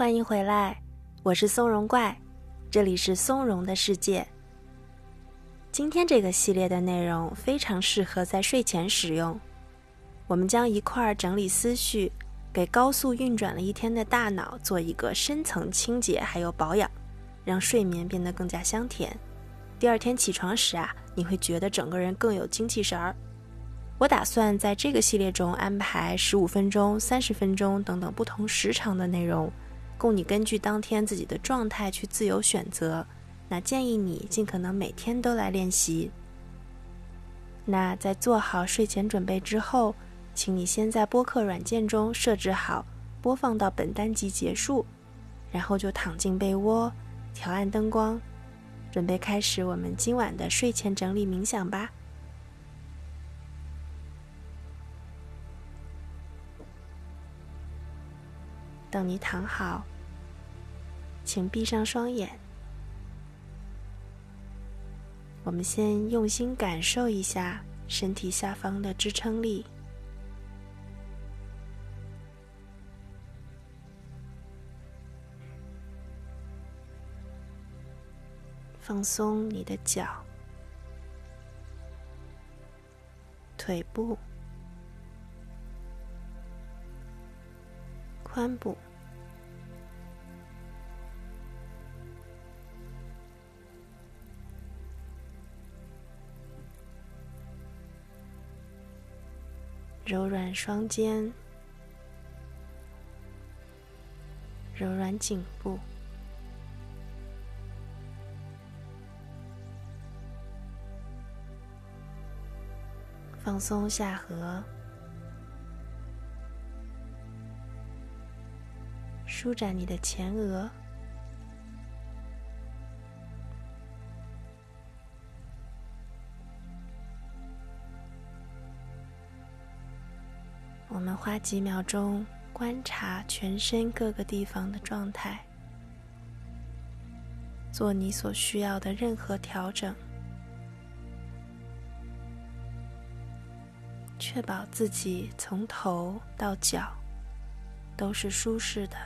欢迎回来，我是松茸怪，这里是松茸的世界。今天这个系列的内容非常适合在睡前使用，我们将一块儿整理思绪，给高速运转了一天的大脑做一个深层清洁，还有保养，让睡眠变得更加香甜。第二天起床时啊，你会觉得整个人更有精气神儿。我打算在这个系列中安排十五分钟、三十分钟等等不同时长的内容。供你根据当天自己的状态去自由选择。那建议你尽可能每天都来练习。那在做好睡前准备之后，请你先在播客软件中设置好播放到本单集结束，然后就躺进被窝，调暗灯光，准备开始我们今晚的睡前整理冥想吧。等你躺好。请闭上双眼，我们先用心感受一下身体下方的支撑力，放松你的脚、腿部、髋部。柔软双肩，柔软颈部，放松下颌，舒展你的前额。我们花几秒钟观察全身各个地方的状态，做你所需要的任何调整，确保自己从头到脚都是舒适的。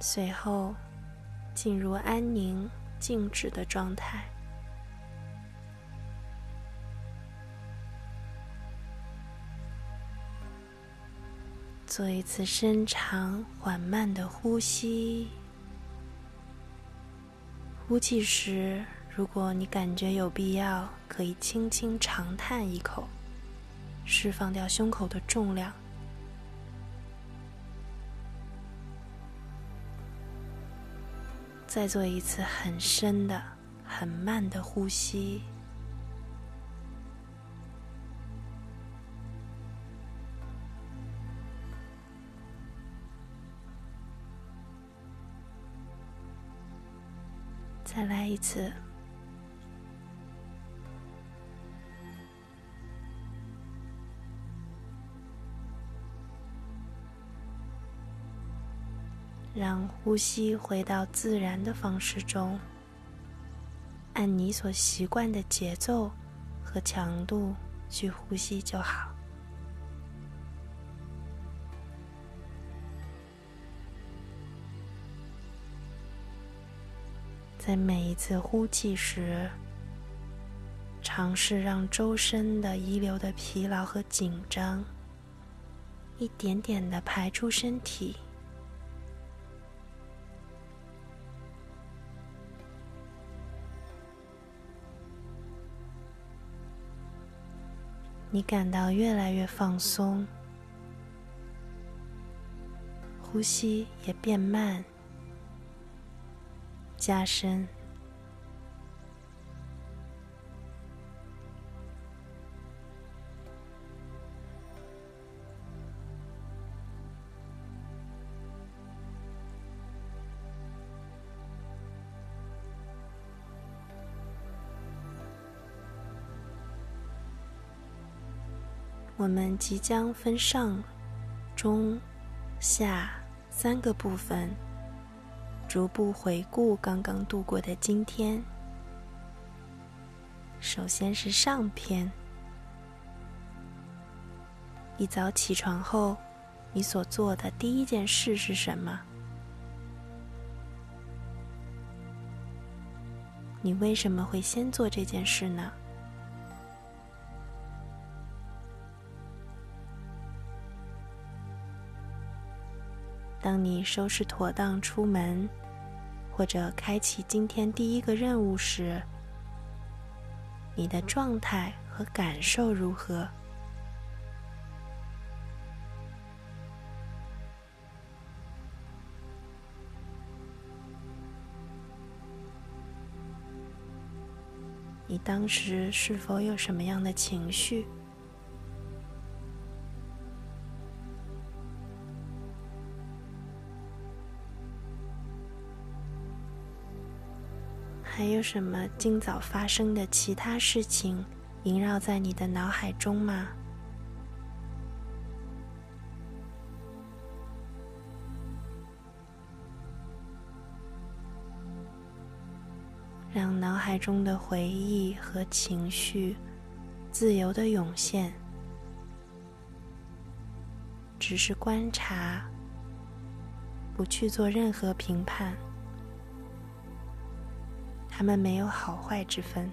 随后进入安宁静止的状态。做一次深长缓慢的呼吸，呼气时，如果你感觉有必要，可以轻轻长叹一口，释放掉胸口的重量。再做一次很深的、很慢的呼吸。一次，让呼吸回到自然的方式中，按你所习惯的节奏和强度去呼吸就好。在每一次呼气时，尝试让周身的遗留的疲劳和紧张一点点的排出身体。你感到越来越放松，呼吸也变慢。加深。我们即将分上、中、下三个部分。逐步回顾刚刚度过的今天。首先是上篇，一早起床后，你所做的第一件事是什么？你为什么会先做这件事呢？当你收拾妥当出门，或者开启今天第一个任务时，你的状态和感受如何？你当时是否有什么样的情绪？有什么今早发生的其他事情萦绕在你的脑海中吗？让脑海中的回忆和情绪自由的涌现，只是观察，不去做任何评判。他们没有好坏之分。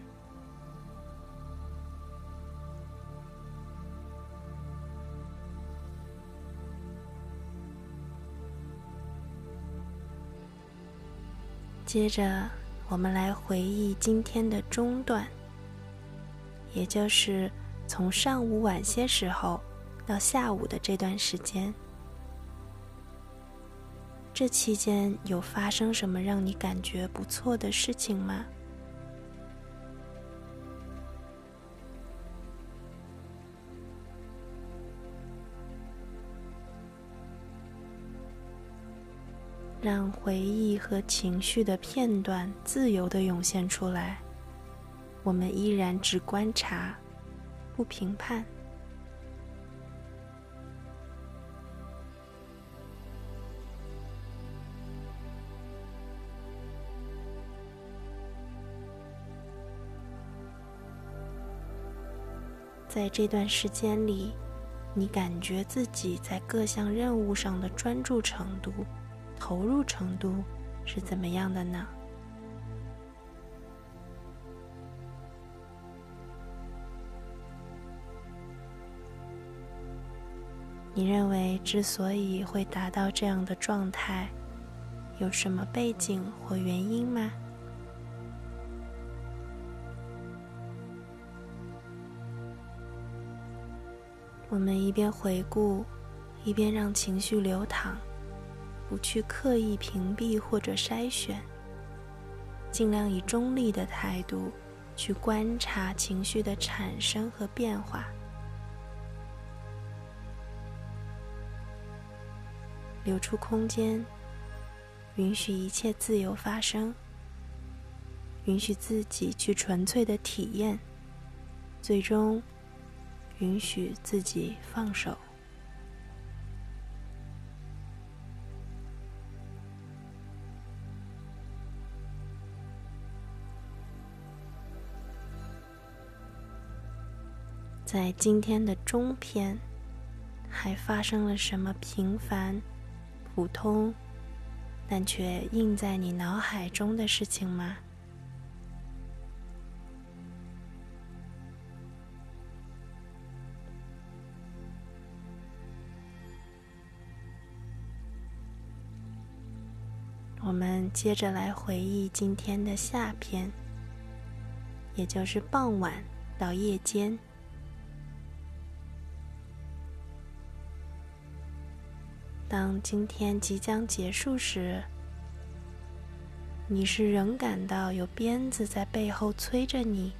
接着。我们来回忆今天的中段，也就是从上午晚些时候到下午的这段时间。这期间有发生什么让你感觉不错的事情吗？让回忆和情绪的片段自由的涌现出来，我们依然只观察，不评判。在这段时间里，你感觉自己在各项任务上的专注程度。投入程度是怎么样的呢？你认为之所以会达到这样的状态，有什么背景或原因吗？我们一边回顾，一边让情绪流淌。不去刻意屏蔽或者筛选，尽量以中立的态度去观察情绪的产生和变化，留出空间，允许一切自由发生，允许自己去纯粹的体验，最终允许自己放手。在今天的中篇，还发生了什么平凡、普通，但却印在你脑海中的事情吗？我们接着来回忆今天的下篇，也就是傍晚到夜间。当今天即将结束时，你是仍感到有鞭子在背后催着你，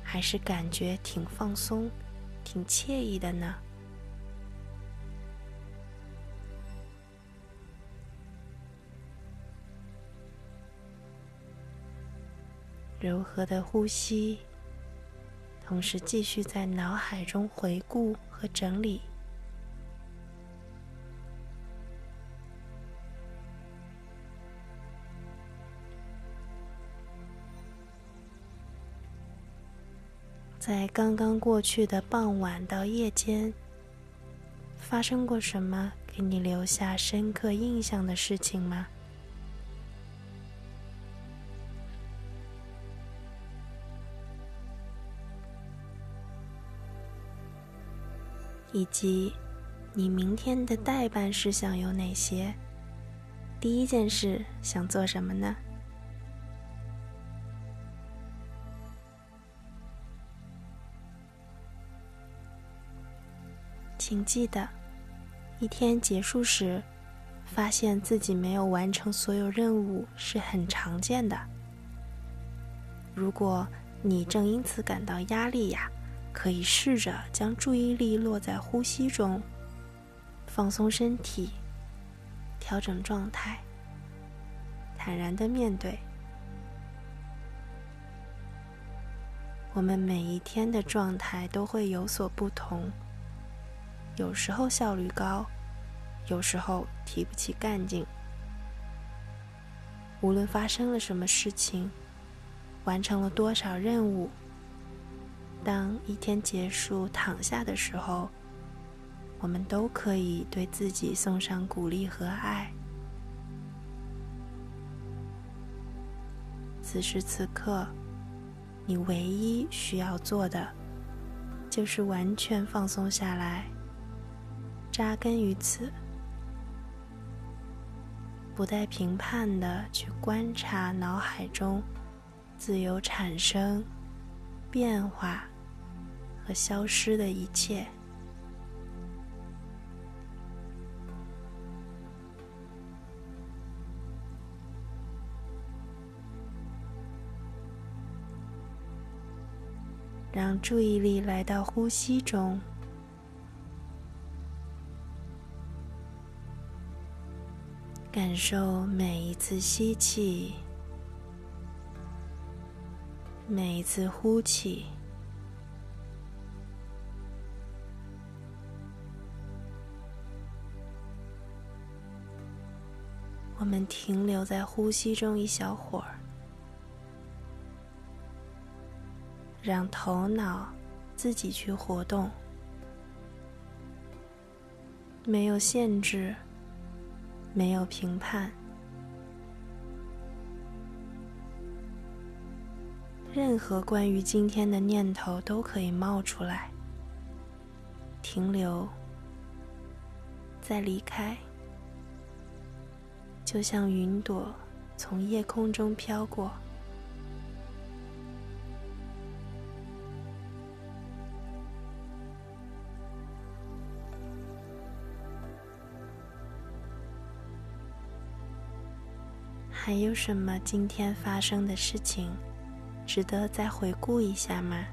还是感觉挺放松、挺惬意的呢？柔和的呼吸，同时继续在脑海中回顾和整理。在刚刚过去的傍晚到夜间，发生过什么给你留下深刻印象的事情吗？以及你明天的代办事项有哪些？第一件事想做什么呢？请记得，一天结束时，发现自己没有完成所有任务是很常见的。如果你正因此感到压力呀，可以试着将注意力落在呼吸中，放松身体，调整状态，坦然的面对。我们每一天的状态都会有所不同。有时候效率高，有时候提不起干劲。无论发生了什么事情，完成了多少任务，当一天结束躺下的时候，我们都可以对自己送上鼓励和爱。此时此刻，你唯一需要做的，就是完全放松下来。扎根于此，不带评判的去观察脑海中自由产生、变化和消失的一切，让注意力来到呼吸中。感受每一次吸气，每一次呼气。我们停留在呼吸中一小会儿，让头脑自己去活动，没有限制。没有评判，任何关于今天的念头都可以冒出来，停留，再离开，就像云朵从夜空中飘过。还有什么今天发生的事情值得再回顾一下吗？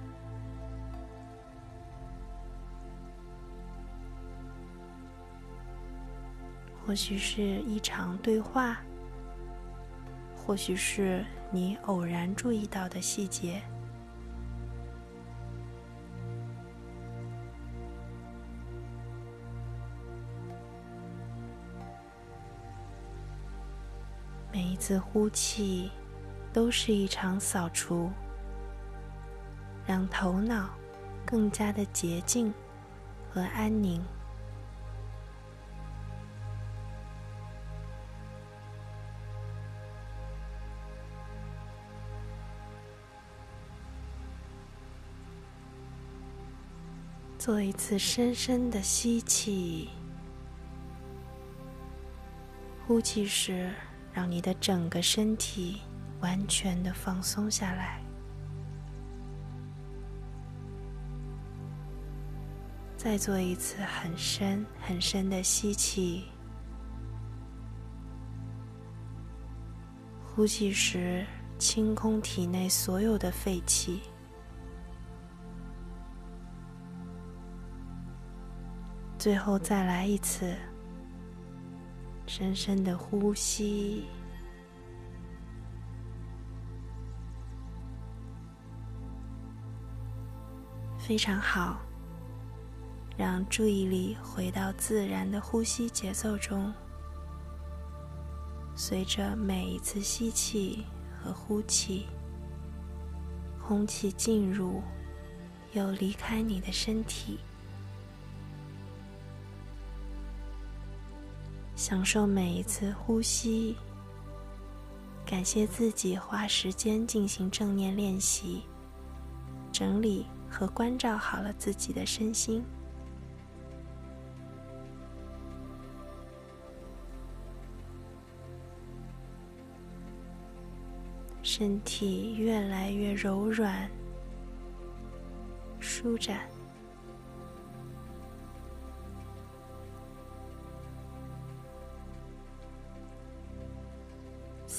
或许是一场对话，或许是你偶然注意到的细节。每一次呼气，都是一场扫除，让头脑更加的洁净和安宁。做一次深深的吸气，呼气时。让你的整个身体完全的放松下来。再做一次很深很深的吸气，呼气时清空体内所有的废气。最后再来一次。深深的呼吸，非常好。让注意力回到自然的呼吸节奏中，随着每一次吸气和呼气，空气进入又离开你的身体。享受每一次呼吸，感谢自己花时间进行正念练习，整理和关照好了自己的身心。身体越来越柔软、舒展，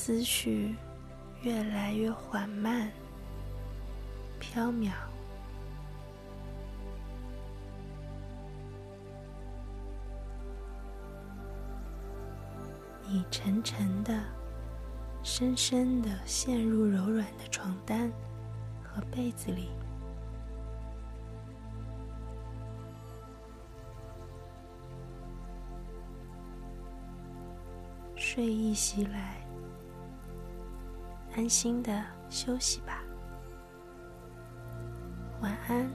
思绪越来越缓慢、飘渺，你沉沉的。深深的陷入柔软的床单和被子里，睡意袭来，安心的休息吧，晚安。